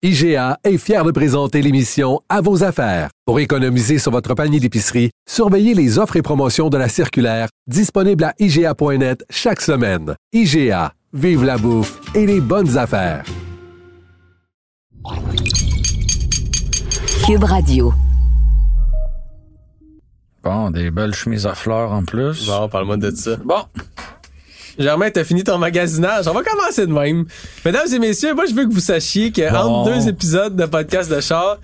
IGA est fier de présenter l'émission À vos affaires. Pour économiser sur votre panier d'épicerie, surveillez les offres et promotions de la circulaire disponible à IGA.net chaque semaine. IGA, vive la bouffe et les bonnes affaires. Cube Radio. Bon, des belles chemises à fleurs en plus. Bon, parle-moi de ça. Bon, Germain, t'as fini ton magasinage. On va commencer de même. Mesdames et messieurs, moi, je veux que vous sachiez que Bon. entre deux épisodes de podcast de char,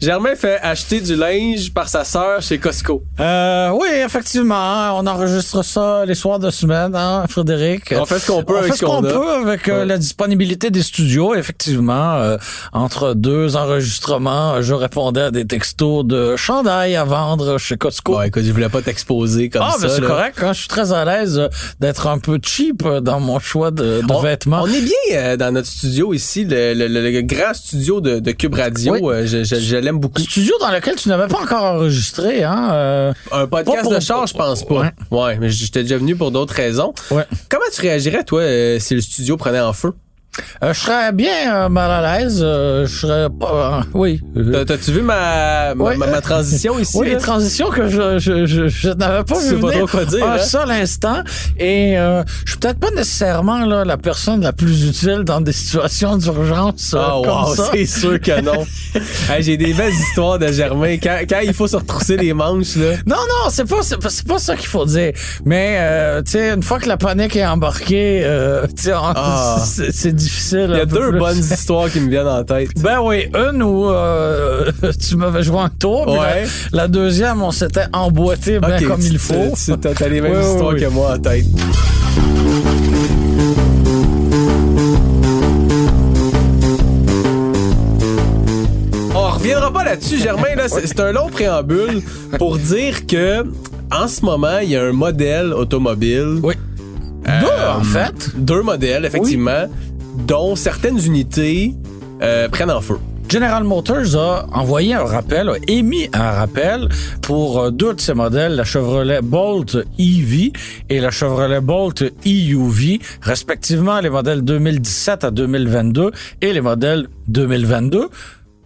Germain fait acheter du linge par sa sœur chez Costco. euh, oui, effectivement, hein, on enregistre ça les soirs de semaine, hein, Frédéric. On fait ce qu'on peut On avec fait ce qu'on peut avec euh, Ouais. la disponibilité des studios. Effectivement, euh, entre deux enregistrements, euh, je répondais à des textos de chandail à vendre chez Costco. Bon, écoute, je voulais pas t'exposer comme Ah, ça. ben c'est correct. hein, je suis très à l'aise d'être un peu cheap euh, dans mon choix de, de On, vêtements. on est bien euh, dans notre studio ici, le, le- le- le grand studio de, de Cube Radio. Oui. Euh, je je- je l'aime beaucoup. Studio dans lequel tu n'avais pas encore enregistré, hein? euh, Un podcast pour- de char, je pense pas. Ouais. Ouais, mais j'étais déjà venu pour d'autres raisons. ouais. Comment tu réagirais, toi, si le studio prenait en feu? Euh, je serais bien euh, mal à l'aise. euh, je serais pas. oui. T'as- T'as-tu vu ma, ma, Ouais. ma- ma transition ici? Oui, là? transition que je, je, je, je n'avais pas vu pas trop quoi dire, un hein? seul instant. Et je suis peut-être pas nécessairement là, la personne la plus utile dans des situations d'urgence comme wow, ça. c'est sûr que non. Hey, J'ai des belles histoires de Germain. Quand, quand il faut se retrousser les manches, là. Non, non, c'est pas, c'est pas, c'est pas ça qu'il faut dire. Mais, tu sais, une fois que la panique est embarquée, tu sais, Ah. c'est c'est difficile. Il y a deux plus. bonnes histoires qui me viennent en tête. Ben oui, une où euh, tu m'avais joué un tour, Ouais. la, la deuxième, on s'était emboîté bien comme il faut. tu- T'as les mêmes Oui, histoires oui. que moi en tête. On reviendra pas là-dessus, Germain. Là, c'est un long préambule pour dire que en ce moment, il y a un modèle automobile. Oui. Euh, Deux, en fait. Deux modèles, effectivement, dont certaines unités euh, prennent en feu. General Motors a envoyé un rappel, a émis un rappel pour euh, deux de ses modèles, la Chevrolet Bolt EV et la Chevrolet Bolt EUV, respectivement les modèles 2017 à 2022 et les modèles 2022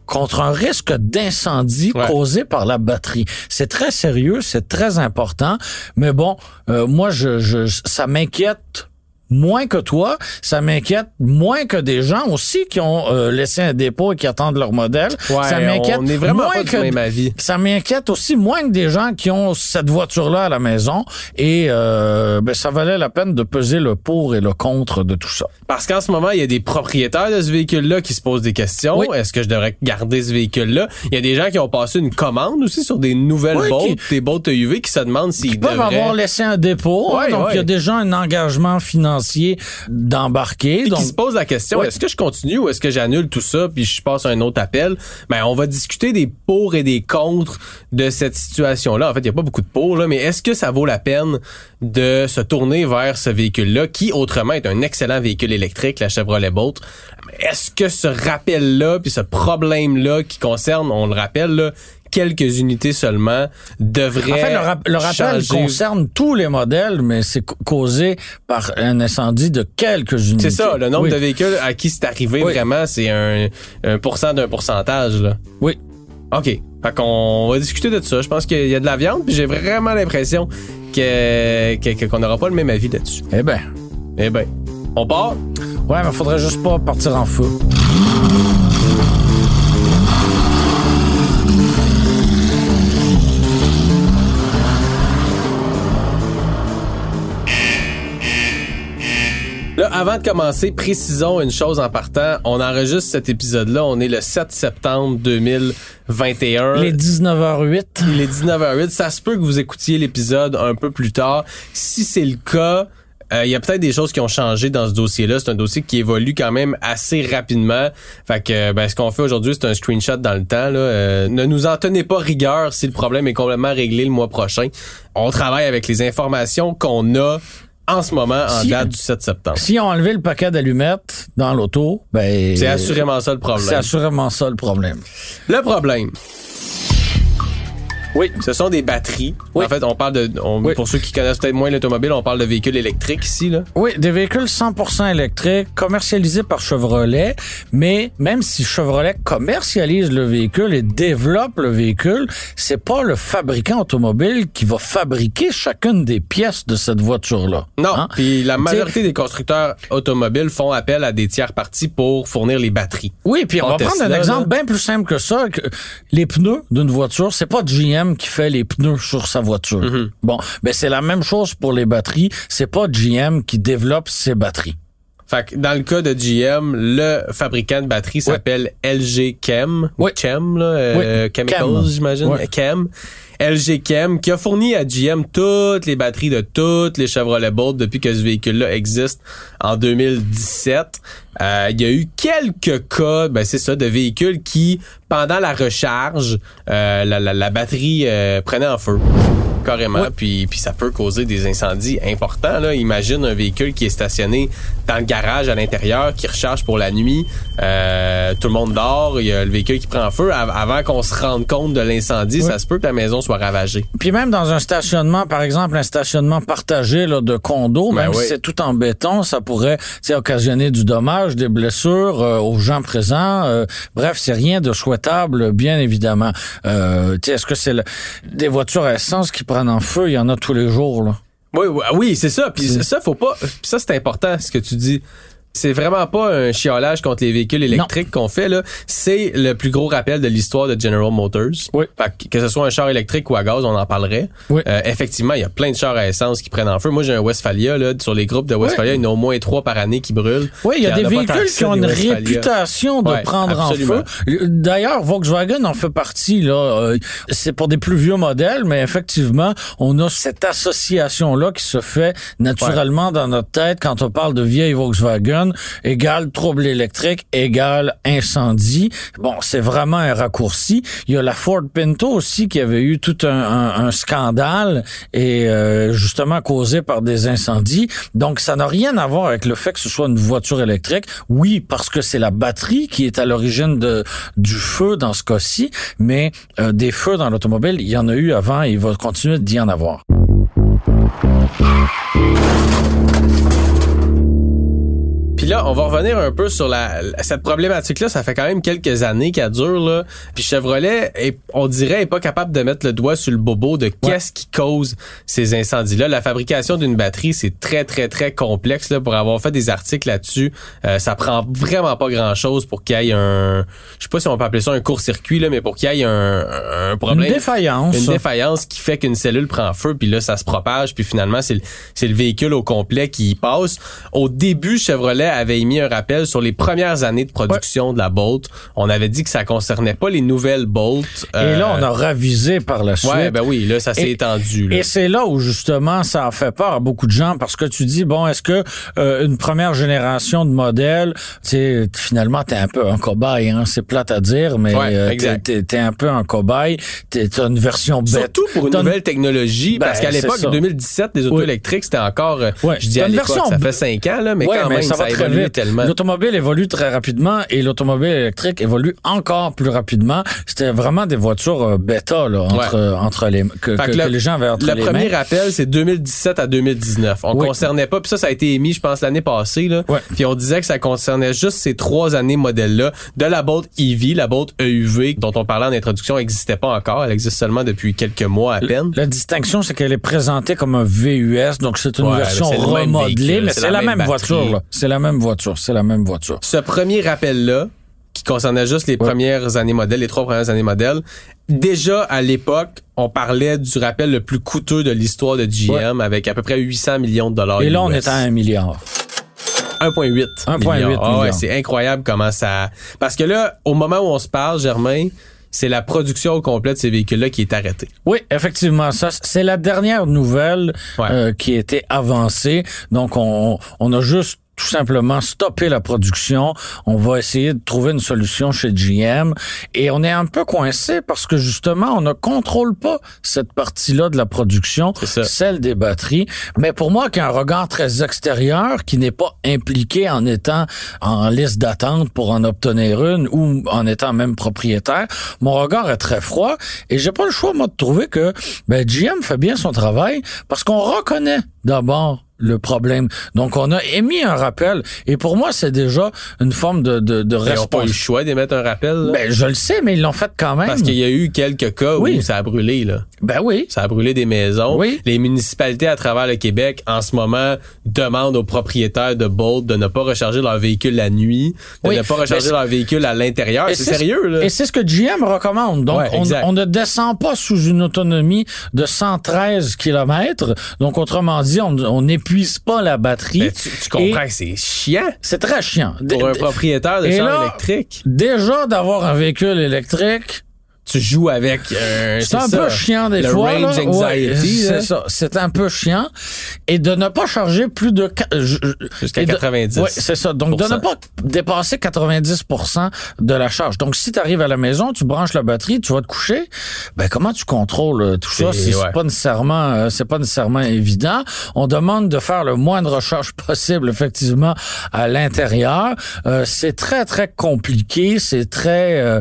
contre un risque d'incendie Ouais. causé par la batterie. C'est très sérieux, c'est très important, mais bon, euh, moi, je, je, ça m'inquiète moins que toi, ça m'inquiète moins que des gens aussi qui ont euh, laissé un dépôt et qui attendent leur modèle. Ouais, ça m'inquiète on est vraiment moins pas que même avis. ça m'inquiète aussi moins que des gens qui ont cette voiture-là à la maison et euh, ben, ça valait la peine de peser le pour et le contre de tout ça. Parce qu'en ce moment, il y a des propriétaires de ce véhicule-là qui se posent des questions. Oui. Est-ce que je devrais garder ce véhicule-là? Il y a des gens qui ont passé une commande aussi sur des nouvelles Oui, bottes, qui- des bottes UV qui se demandent s'ils Ils peuvent devraient... avoir laissé un dépôt, hein, donc ouais. il y a déjà un engagement financier d'embarquer. Donc, qui se posent la question, Ouais. est-ce que je continue ou est-ce que j'annule tout ça puis je passe à un autre appel? Ben, on va discuter des pour et des contre de cette situation-là. En fait, il n'y a pas beaucoup de pour, là, mais est-ce que ça vaut la peine de se tourner vers ce véhicule-là qui, autrement, est un excellent véhicule électrique, la Chevrolet Bolt? Est-ce que ce rappel-là puis ce problème-là qui concerne, on le rappelle, là, quelques unités seulement, devrait En fait, le, rap- le rappel changer- concerne tous les modèles, mais c'est ca- causé par un incendie de quelques unités. C'est ça, le nombre Oui. de véhicules à qui c'est arrivé, Oui. vraiment, c'est un, un pourcent d'un pourcentage, là. Oui. OK. Fait qu'on va discuter de ça. Je pense qu'il y a de la viande, puis j'ai vraiment l'impression que, que- qu'on n'aura pas le même avis là-dessus. Eh ben, Eh ben, on part? ouais, mais faudrait juste pas partir en feu. Là, avant de commencer, précisons une chose en partant. On enregistre cet épisode-là. On est le 7 septembre 2021. Les 19h08. Il est 19h08. Ça se peut que vous écoutiez l'épisode un peu plus tard. Si c'est le cas, euh, il y a peut-être des choses qui ont changé dans ce dossier-là. C'est un dossier qui évolue quand même assez rapidement. Fait que ben, ce qu'on fait aujourd'hui, c'est un screenshot dans le temps. Là. Euh, ne nous en tenez pas rigueur si le problème est complètement réglé le mois prochain. On travaille avec les informations qu'on a en ce moment en Si- date du 7 septembre. S'ils ont enlevé le paquet d'allumettes dans l'auto, ben. C'est assurément ça le C'est problème. assurément ça le problème. Le problème. Oui. Ce sont des batteries. Oui. En fait, on parle de, on- Oui. pour ceux qui connaissent peut-être moins l'automobile, on parle de véhicules électriques ici, là. Oui, des véhicules 100% électriques commercialisés par Chevrolet, mais même si Chevrolet commercialise le véhicule et développe le véhicule, c'est pas le fabricant automobile qui va fabriquer chacune des pièces de cette voiture-là. Non. Hein? Puis la majorité des constructeurs automobiles font appel à des tiers parties pour fournir les batteries. Oui, puis on Pas va prendre un exemple là. bien plus simple que ça. Que les pneus d'une voiture, c'est pas GM qui fait les pneus sur sa voiture. Mm-hmm. Bon, ben c'est la même chose pour les batteries. C'est pas GM qui développe ses batteries. Fait que dans le cas de GM, le fabricant de batteries s'appelle LG Chem. ou Oui. Chem, là, euh, Chemicals, Chem. j'imagine. Chem. LG Chem, qui a fourni à GM toutes les batteries de toutes les Chevrolet Bolt depuis que ce véhicule-là existe en 2017. Euh, il y a eu quelques cas, ben c'est ça, de véhicules qui, pendant la recharge, euh, la, la- la batterie euh, prenait en feu carrément, Oui. puis, puis ça peut causer des incendies importants. Là. Imagine un véhicule qui est stationné dans le garage à l'intérieur, qui recharge pour la nuit, euh, tout le monde dort, il y a le véhicule qui prend feu. Av- avant qu'on se rende compte de l'incendie, Oui. ça se peut que la maison soit ravagée. Puis même dans un stationnement, par exemple, un stationnement partagé là, de condos, Ben même oui. si c'est tout en béton, ça pourrait occasionner du dommage, des blessures euh, aux gens présents. Euh, bref, c'est rien de souhaitable, bien évidemment. Euh, Est-ce que c'est le- des voitures à essence qui en feu? Il y en a tous les jours. Là. Oui, oui, oui, c'est ça. Puis C'est- ça, faut pas. puis ça, c'est important ce que tu dis. C'est vraiment pas un chiolage contre les véhicules électriques qu'on fait là. C'est le plus gros rappel de l'histoire de General Motors. Oui. Fait que, que ce soit un char électrique ou à gaz, on en parlerait. Oui. Euh, effectivement, il y a plein de chars à essence qui prennent en feu. Moi, j'ai un Westphalia là sur les groupes de Westphalia, il y en a au moins trois par année qui brûlent. Oui, il y a des véhicules qui ont une Westphalia. réputation de Ouais, prendre absolument. en feu. D'ailleurs, Volkswagen en fait partie. là. Euh, C'est pour des plus vieux modèles, mais effectivement, on a cette association-là qui se fait naturellement dans notre tête quand on parle de vieille Volkswagen, égale trouble électrique, égale incendie. Bon, c'est vraiment un raccourci. Il y a la Ford Pinto aussi qui avait eu tout un, un- un scandale et euh, justement causé par des incendies. Donc, ça n'a rien à voir avec le fait que ce soit une voiture électrique. Oui, parce que c'est la batterie qui est à l'origine de du feu dans ce cas-ci, mais euh, des feux dans l'automobile, il y en a eu avant et il va continuer d'y en avoir. Puis là, on va revenir un peu sur la, cette problématique-là. Ça fait quand même quelques années qu'elle dure. Là. Puis Chevrolet, est, on dirait, est pas capable de mettre le doigt sur le bobo de qu'est-ce qui cause ces incendies-là. La fabrication d'une batterie, c'est très, très, très complexe. Là, pour avoir fait des articles là-dessus, euh, ça prend vraiment pas grand-chose pour qu'il y ait un... Je sais pas si on peut appeler ça un court-circuit, là, mais pour qu'il y ait un, un problème... Une défaillance. Une défaillance qui fait qu'une cellule prend feu, puis là, ça se propage, puis finalement, c'est le, c'est le véhicule au complet qui y passe. Au début, Chevrolet avait émis un rappel sur les premières années de production de la Bolt. On avait dit que ça concernait pas les nouvelles Bolt. et là, on a ravisé par la suite. Euh, Ouais, ben oui, là, ça s'est étendu. Là. Et c'est là où justement ça a fait peur à beaucoup de gens parce que tu dis bon est-ce que euh, une première génération de modèles, tu sais finalement t'es un peu un cobaye hein, c'est plate à dire mais Ouais, euh, t'es, t'es un peu un cobaye, t'as une version bête. Surtout pour une nouvelle technologie, Ben, parce qu'à l'époque, ça. 2017, les autos Oui. électriques, c'était encore, euh, Ouais. je dis à une l'époque, ça fait cinq ans, là, mais Ouais, quand mais même, ça ça, va très évolué vite. tellement. L'automobile évolue très rapidement et l'automobile électrique évolue encore plus rapidement. C'était vraiment des voitures euh, bêta là, entre, Ouais. euh, entre les que, Fait que- que le- que les gens avaient entre Le les premier mains. rappel, c'est 2017 à 2019. On Oui. concernait pas, puis ça, ça a été émis, je pense, l'année passée. Là. Ouais. Puis on disait que ça concernait juste ces trois années modèles-là de la Bolt EV, la Bolt EUV, dont on parlait en introduction, n'existait pas encore. Elle existe seulement depuis quelques mois à peine. La distinction, c'est qu'elle est présentée comme un VUS, donc c'est une Ouais, version le remodelée, mais c'est la la, même voiture. là. C'est la même voiture, c'est la même voiture. Ce premier rappel-là, qui concernait juste les Ouais. premières années modèles, les trois premières années modèles, déjà à l'époque, on parlait du rappel le plus coûteux de l'histoire de GM avec à peu près 800 millions de dollars. Et là, on est à un milliard. 1,8 1,8 milliard. Ah ouais, c'est incroyable comment ça... Parce que là, au moment où on se parle, Germain, c'est la production au complet de ces véhicules-là qui est arrêtée. Oui, effectivement, ça c'est la dernière nouvelle Ouais. euh, qui a été avancée. Donc on, on a juste tout simplement stopper la production. On va essayer de trouver une solution chez GM. Et on est un peu coincé parce que justement, on ne contrôle pas cette partie-là de la production, celle des batteries. Mais pour moi, qui a un regard très extérieur, qui n'est pas impliqué en étant en liste d'attente pour en obtenir une ou en étant même propriétaire, mon regard est très froid et j'ai pas le choix, moi, de trouver que ben, GM fait bien son travail parce qu'on reconnaît d'abord le problème. Donc, on a émis un rappel. Et pour moi, c'est déjà une forme de, de, de Ils n'ont pas eu le choix d'émettre un rappel. Là? Ben, je le sais, mais ils l'ont fait quand même. Parce qu'il y a eu quelques cas où ça a brûlé. Là. Ben oui. Ça a brûlé des maisons. Oui. Les municipalités à travers le Québec, en ce moment, demandent aux propriétaires de Bolt de ne pas recharger leur véhicule la nuit, de ne pas recharger leur véhicule à l'intérieur. C'est sérieux, là. Et c'est ce que GM recommande. Donc, on, on, ne descend pas sous une autonomie de 113 km. Donc, autrement dit, on, on n'épuise pas la batterie. Ben, tu, tu, comprends que c'est chiant. C'est très chiant. Pour un propriétaire de char électrique. Déjà, d'avoir un véhicule électrique, tu joues avec euh, c'est un ça, peu chiant des le fois range là. anxiety, Ouais, c'est ça. C'est un peu chiant. Et de ne pas charger plus de jusqu'à 90 oui c'est ça. Donc de ne pas dépasser 90% de la charge. Donc si tu arrives à la maison tu branches la batterie tu vas te coucher ben comment tu contrôles euh, tout ça? C'est ouais. pas nécessairement euh, c'est pas nécessairement évident. On demande de faire le moins de recharge possible effectivement à l'intérieur. Euh, c'est très très compliqué. C'est très euh,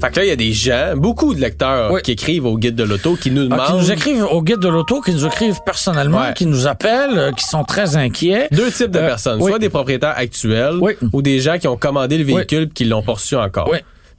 Fait que là, il y a des gens, beaucoup de lecteurs Oui. qui écrivent au guide de l'auto, qui nous Ah, demandent qui nous écrivent au guide de l'auto, qui nous écrivent personnellement, Ouais. qui nous appellent, euh, qui sont très inquiets. deux types de Euh, personnes, oui. soit des propriétaires actuels Oui. ou des gens qui ont commandé le véhicule et qui l'ont poursu encore.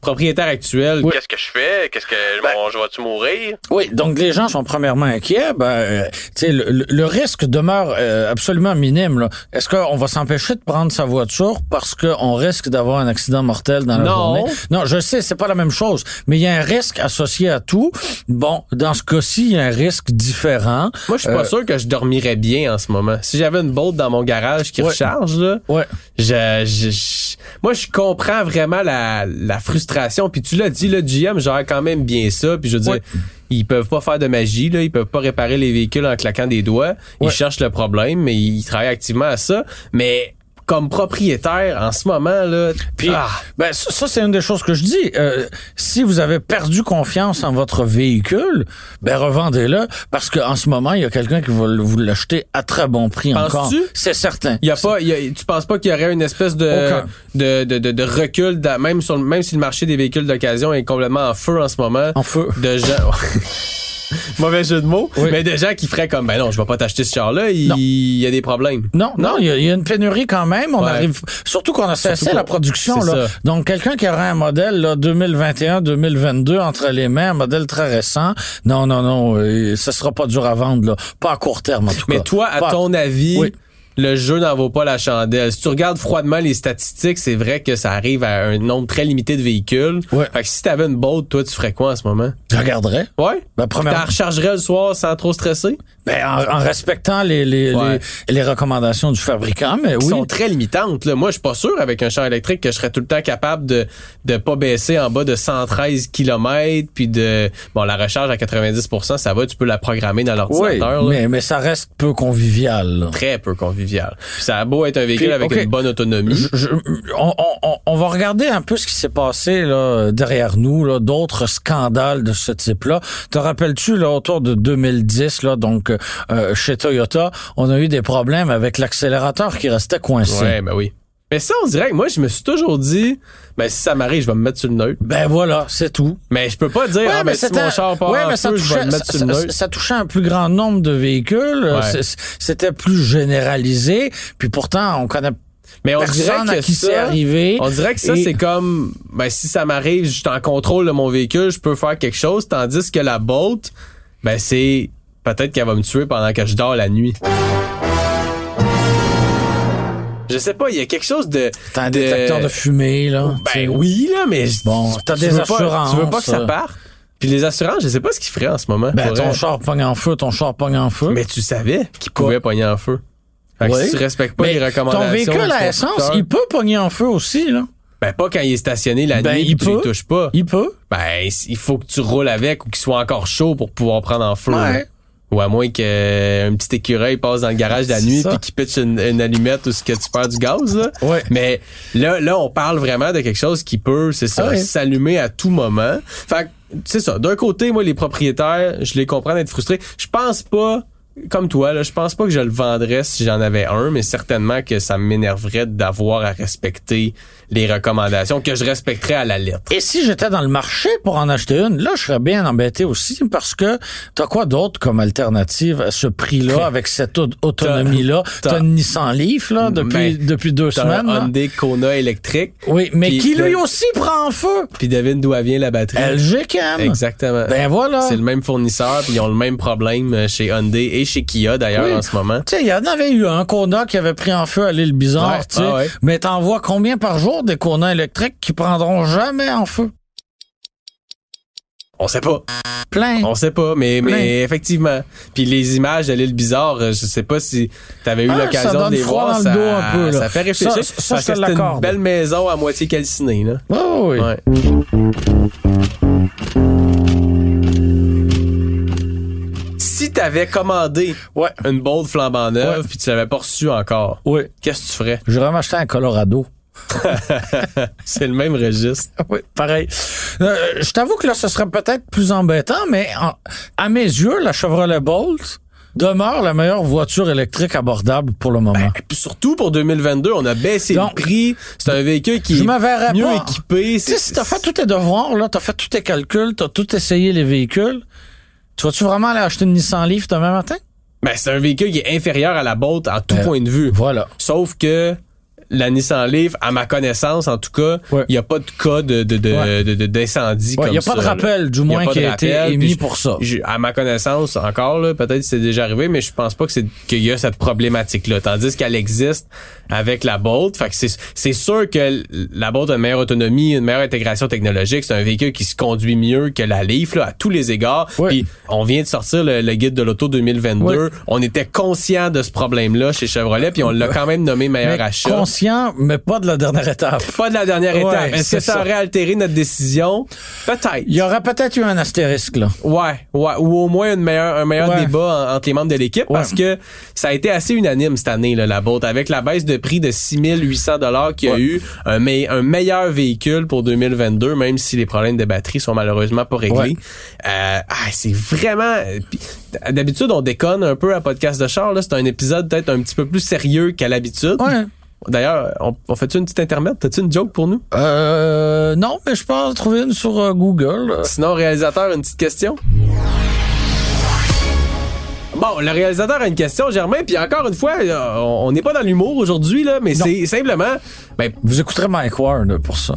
Oui. Propriétaire actuel, Oui. qu'est-ce que je fais? Qu'est-ce que bon, je vais-tu mourir? Oui, donc les gens sont premièrement inquiets. Ben, euh, tu sais, le, le- risque demeure euh, absolument minime. là. Est-ce qu'on va s'empêcher de prendre sa voiture parce qu'on risque d'avoir un accident mortel dans la Non. journée? Non, je sais, c'est pas la même chose, mais il y a un risque associé à tout. Bon, dans ce cas-ci, il y a un risque différent. Moi, je suis pas Euh, sûr que je dormirais bien en ce moment. Si j'avais une bolt dans mon garage qui Ouais. recharge, là, Ouais. je, je- je- moi, je comprends vraiment la, la frustration. Puis tu l'as dit, le GM gère quand même bien ça. Puis je veux dire, Ouais. ils peuvent pas faire de magie, là. Ils peuvent pas réparer les véhicules en claquant des doigts. Ils Ouais. cherchent le problème, mais ils travaillent activement à ça. Mais comme propriétaire, en ce moment, là, Puis, ah, ben, ça, ça, c'est une des choses que je dis. Euh, si vous avez perdu confiance en votre véhicule, ben revendez-le parce qu'en ce moment, il y a quelqu'un qui va vous l'acheter à très bon prix Penses-tu? encore. C'est certain. Il y a pas, y a- tu penses pas qu'il y aurait une espèce de, de, de, de, de recul, dans- même, sur, même si le marché des véhicules d'occasion est complètement en feu en ce moment, En feu. de gens. Mauvais jeu de mots, Oui. mais de gens qui feraient comme ben non, je vais pas t'acheter ce char-là, il, y a des problèmes. Non, non, il y, a- il y a une pénurie quand même. On Ouais. arrive, surtout qu'on a cessé la production là. ça. Donc quelqu'un qui aurait un modèle là 2021-2022 entre les mains, un modèle très récent. Non, non, non, euh, ça sera pas dur à vendre là, pas à court terme en tout Mais cas. toi, à Pas- ton avis, Oui. Le jeu n'en vaut pas la chandelle. Si tu regardes froidement les statistiques, c'est vrai que ça arrive à un nombre très limité de véhicules. Ouais. Fait que si t'avais une boat, toi, tu ferais quoi en ce moment? Je regarderais. Ouais? Ben, la rechargerais le soir sans trop stresser? ben, en, en respectant les les, Ouais. les les recommandations du fabricant, mais qui oui. sont très limitantes. Là. Moi, je suis pas sûr avec un char électrique que je serais tout le temps capable de de pas baisser en bas de 113 km puis de bon la recharge à 90% ça va, tu peux la programmer dans l'ordinateur. mais mais ça reste peu convivial. là. Très peu convivial. Puis ça a beau être un véhicule Puis, avec une bonne autonomie. Je- je- on, on- on- on va regarder un peu ce qui s'est passé là, derrière nous, là, d'autres scandales de ce type-là. Te rappelles-tu, là, autour de 2010, là, donc euh, chez Toyota, on a eu des problèmes avec l'accélérateur qui restait coincé. Ouais, ben oui. Mais ça, on dirait que moi, je me suis toujours dit, ben si ça m'arrive, je vais me mettre sur le neutre. Ben voilà, c'est tout. Mais je peux pas dire, ah, ben, si mon char part ouais, en mais ça feu, je vais touchait, le mettre ça, sur le neutre. ça touchait un plus grand nombre de véhicules. Ouais. C'est- C'était plus généralisé. Puis pourtant, on connaît Mais on personne dirait que ça, arrivé. On dirait que ça, Et- c'est comme, ben, si ça m'arrive, je suis en contrôle de mon véhicule, je peux faire quelque chose, tandis que la Bolt, ben, c'est peut-être qu'elle va me tuer pendant que je dors la nuit. Je sais pas, il y a quelque chose de. T'as un détecteur de fumée, là. tu. Ben oui, là, mais. Bon, t'as tu des pas- assurances. tu veux pas que ça parte? Puis les assurances, je sais pas ce qu'ils feraient en ce moment. Ben, ton char pogne en feu, ton char pogne en feu. Mais tu savais qu'il pouvait pogner en feu. Fait que Oui. si tu respectes pas Mais les recommandations. ton véhicule à essence, il peut pogner en feu aussi, là. Ben, pas quand il est stationné la Ben, nuit, il tu peut. y touches pas. Il peut. Ben, il faut que tu roules avec ou qu'il soit encore chaud pour pouvoir prendre en feu. Ouais. Ou à moins qu'un petit écureuil passe dans le garage de la nuit puis qu'il pitche une, une allumette ou ce que tu perds du gaz. Là. Ouais. Mais là, là, on parle vraiment de quelque chose qui peut, c'est ça, ouais. s'allumer à tout moment. Fait que, c'est ça. D'un côté, moi, les propriétaires, je les comprends d'être frustrés. Je pense pas, comme toi, là, je pense pas que je le vendrais si j'en avais un, mais certainement que ça m'énerverait d'avoir à respecter les recommandations que je respecterais à la lettre. Et si j'étais dans le marché pour en acheter une, là, je serais bien embêté aussi parce que t'as quoi d'autre comme alternative à ce prix-là, avec cette au- autonomie-là? t'as- une Nissan Leaf, là, depuis, Ben, depuis deux T'as semaines. un. Hyundai Kona électrique. Oui, mais qui lui aussi prend en feu? Puis devine d'où vient la batterie. LG Cam. Exactement. Ben voilà. C'est le même fournisseur, puis ils ont le même problème euh, chez Hyundai et chez Kia d'ailleurs Oui. en ce moment. Tu sais, il y en avait eu un Kona qui avait pris en feu à l'île Bizarre, Ouais, tu sais. ah ouais. Mais t'en vois combien par jour? Des Kona électriques qui prendront jamais en feu? On sait pas. Plein. On sait pas, mais, Plein. mais effectivement. Puis les images de l'île bizarre, euh, je sais pas si t'avais eu Ah, ça l'occasion de les froid voir. dans le ça, dos un peu, là. ça fait réfléchir. Ça- ça, parce je que c'est une belle maison à moitié calcinée, là. Oh, oui. Ouais. Si t'avais commandé Ouais. une Bolt flambant neuve puis tu l'avais pas reçu encore, Oui. qu'est-ce que tu ferais? J'aurais m'acheter un Colorado. C'est le même registre. Oui, pareil. Euh, je t'avoue que là, ce serait peut-être plus embêtant, mais en- à mes yeux, la Chevrolet Bolt demeure la meilleure voiture électrique abordable pour le moment. Et puis surtout pour 2022, on a baissé Donc, le prix. C'est un véhicule qui je est mieux pas. équipé. Tu sais, si t'as fait tous tes devoirs, là, t'as fait tous tes calculs, t'as tout essayé les véhicules, tu vas-tu vraiment aller acheter une Nissan Leaf demain matin? Ben, c'est un véhicule qui est inférieur à la Bolt en tout Ben, point de vue. Voilà. Sauf que la Nissan Leaf, à ma connaissance, en tout cas, il Ouais. n'y a pas de cas de, de, de, Ouais. de- de- d'incendie Il comme n'y a ça. pas de rappel, du Y moins, qui a été émis pour ça. À ma connaissance, encore, là, peut-être que c'est déjà arrivé, mais je pense pas que c'est qu'il y a cette problématique-là. Tandis qu'elle existe avec la Bolt. Fait que c'est, c'est sûr que la Bolt a une meilleure autonomie, une meilleure intégration technologique. C'est un véhicule qui se conduit mieux que la Leaf, là, à tous les égards. Ouais. Puis on vient de sortir le, le guide de l'auto 2022. Ouais. On était conscient de ce problème-là chez Chevrolet, puis on l'a quand même nommé meilleur Mais achat. Conscient, mais pas de la dernière étape. Pas de la dernière Ouais, étape. Est-ce que ça, ça. aurait altéré notre décision? Peut-être. Il y aurait peut-être eu un astérisque, là. Ouais, ouais, ou au moins une meilleure, un meilleur Ouais. débat en- entre les membres de l'équipe parce que ça a été assez unanime cette année là, la Bolt avec la baisse de prix de 6800 dollars qu'il y a eu un, me- un meilleur véhicule pour 2022 même si les problèmes de batterie sont malheureusement pas réglés. Ouais. Euh, ah, c'est vraiment puis, d'habitude on déconne un peu à podcast de char là, c'est un épisode peut-être un petit peu plus sérieux qu'à l'habitude. Ouais. D'ailleurs, on, on fait-tu une petite intermède? T'as-tu une joke pour nous? Euh, non, mais je peux en trouver une sur euh, Google. Sinon, réalisateur, une petite question? Bon, le réalisateur a une question, Germain, puis encore une fois, euh, on n'est pas dans l'humour aujourd'hui, là, mais Non. c'est simplement... Ben, Vous écouterez Mike Ward pour ça.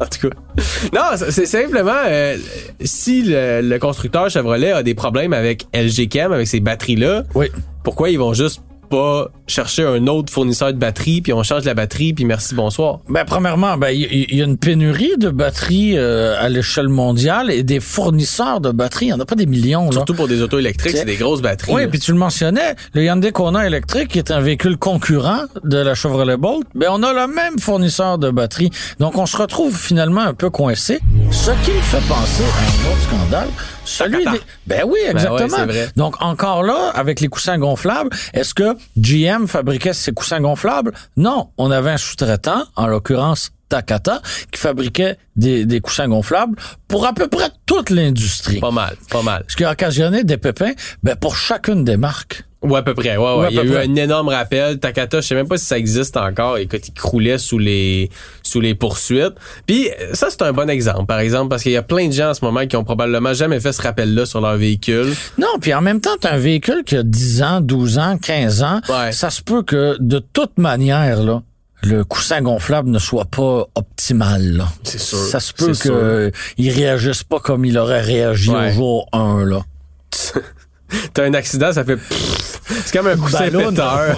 en tout cas. Non, c'est- c'est simplement euh, si le, le constructeur Chevrolet a des problèmes avec LG Chem, avec ces batteries-là, Oui. pourquoi ils vont juste pas chercher un autre fournisseur de batterie, puis on change la batterie, puis merci, bonsoir. Ben, premièrement, ben, il y, a une pénurie de batteries euh, à l'échelle mondiale et des fournisseurs de batteries. Il n'y en a pas des millions, là. Surtout pour des autos électriques, c'est des grosses batteries. Oui, puis tu le mentionnais, le Hyundai Kona électrique, qui est un véhicule concurrent de la Chevrolet Bolt, ben on a le même fournisseur de batteries. Donc on se retrouve finalement un peu coincé. Ce qui me fait penser à un autre scandale, celui des... Ben oui, exactement. ouais, c'est vrai. Donc encore là, avec les coussins gonflables, est-ce que GM fabriquait ces coussins gonflables? Non, on avait un sous-traitant, en l'occurrence Takata, qui fabriquait des, des coussins gonflables pour à peu près toute l'industrie. Pas mal, pas mal. Ce qui a occasionné des pépins ben, pour chacune des marques. Ouais, à peu près. Ouais, ouais. Il y a eu près. un énorme rappel. Takata, je sais même pas si ça existe encore. Écoute, il croulait sous les sous les poursuites. Puis ça, c'est un bon exemple, par exemple, parce qu'il y a plein de gens en ce moment qui ont probablement jamais fait ce rappel-là sur leur véhicule. Non, puis en même temps, t'as un véhicule qui a 10 ans, 12 ans, 15 ans. Ouais. Ça se peut que, de toute manière, là, le coussin gonflable ne soit pas optimal. Là. C'est sûr. Ça se peut qu'il réagisse pas comme il aurait réagi Ouais. au jour 1. Là. T'as un accident, ça fait pfff. C'est comme un coussin Ballon. péteur.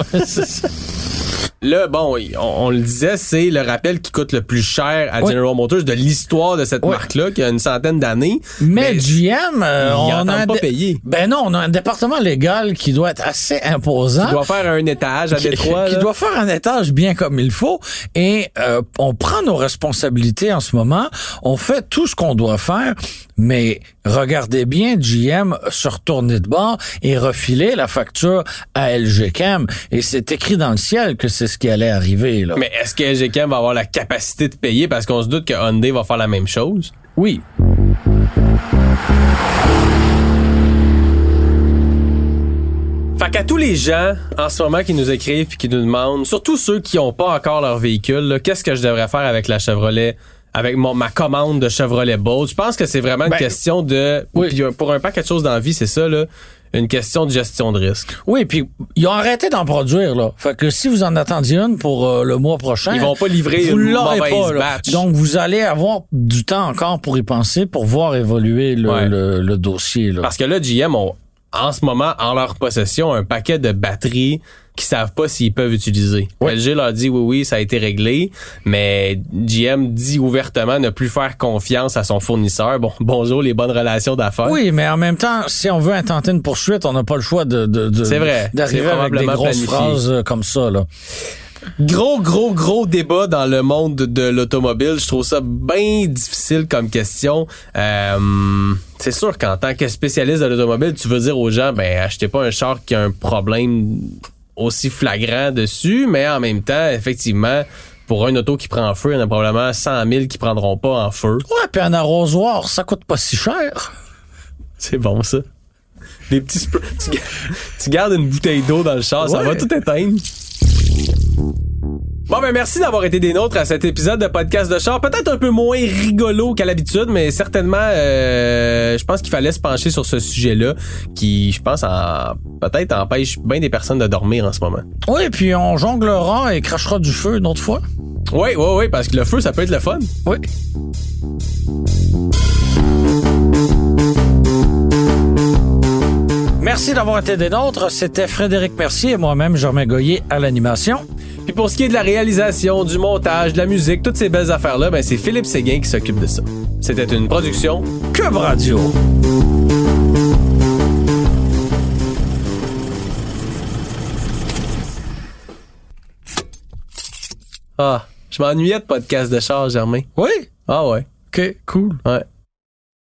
Là, bon, on, on le disait, c'est le rappel qui coûte le plus cher à Oui. General Motors de l'histoire de cette Oui. marque-là, qui a une centaine d'années. Mais, GM, euh, on a pas payer. Ben non, on a un département légal qui doit être assez imposant. Il doit faire un étage à qui, Détroit. qui là. doit faire un étage bien comme il faut et euh, on prend nos responsabilités en ce moment, on fait tout ce qu'on doit faire, mais regardez bien GM se retourner de bord et refiler la facture à LG Chem et c'est écrit dans le ciel que c'est ce qui allait arriver là. Mais est-ce que LGCam va avoir la capacité de payer parce qu'on se doute que Hyundai va faire la même chose? oui, Fait qu'à tous les gens en ce moment qui nous écrivent et qui nous demandent, surtout ceux qui n'ont pas encore leur véhicule, qu'est-ce que je devrais faire avec la Chevrolet, avec mon, ma commande de Chevrolet Bolt? Je pense que c'est vraiment une Ben, question de... oui. puis, euh, pour un paquet de choses dans la vie, c'est ça, là, une question de gestion de risque. oui, puis ils ont arrêté d'en produire là. Fait que si vous en attendiez une pour euh, le mois prochain, Ils vont pas livrer vous une mauvaise pas, batch. Donc, vous allez avoir du temps encore pour y penser, pour voir évoluer le, Ouais. le, le dossier. Là. Parce que là, GM ont en ce moment en leur possession un paquet de batteries qu'ils savent pas s'ils peuvent utiliser. LG leur dit oui, oui, ça a été réglé, mais GM dit ouvertement ne plus faire confiance à son fournisseur. Bon, bonjour les bonnes relations d'affaires. Oui, mais en même temps, si on veut intenter une poursuite, on n'a pas le choix de, de, de- C'est vrai. d'arriver C'est avec des grosses planifié. phrases euh, comme ça. Là. Gros, gros, gros débat dans le monde de l'automobile. Je trouve ça bien difficile comme question. Euh, c'est sûr qu'en tant que spécialiste de l'automobile, tu veux dire aux gens, ben, achetez pas un char qui a un problème aussi flagrant dessus, mais en même temps, effectivement, pour un auto qui prend feu, il y en a probablement 100 000 qui prendront pas en feu. Ouais, puis un arrosoir, ça coûte pas si cher. C'est bon, ça. Des petits tu, tu gardes une bouteille d'eau dans le char, ça va tout éteindre. Bon, ben merci d'avoir été des nôtres à cet épisode de podcast de char. Peut-être un peu moins rigolo qu'à l'habitude, mais certainement, euh, je pense qu'il fallait se pencher sur ce sujet-là, qui, je pense, en- peut-être empêche bien des personnes de dormir en ce moment. Oui, puis on jonglera et crachera du feu une autre fois. Oui, oui, oui, parce que le feu, ça peut être le fun. Oui. Merci d'avoir été des nôtres. C'était Frédéric Mercier et moi-même, Germain Goyer à l'animation. Puis pour ce qui est de la réalisation, du montage, de la musique, toutes ces belles affaires-là, ben c'est Philippe Séguin qui s'occupe de ça. C'était une production Cube Radio. Ah, je m'ennuyais de podcast de char, Germain. Oui? Ah ouais. OK, cool. Ouais.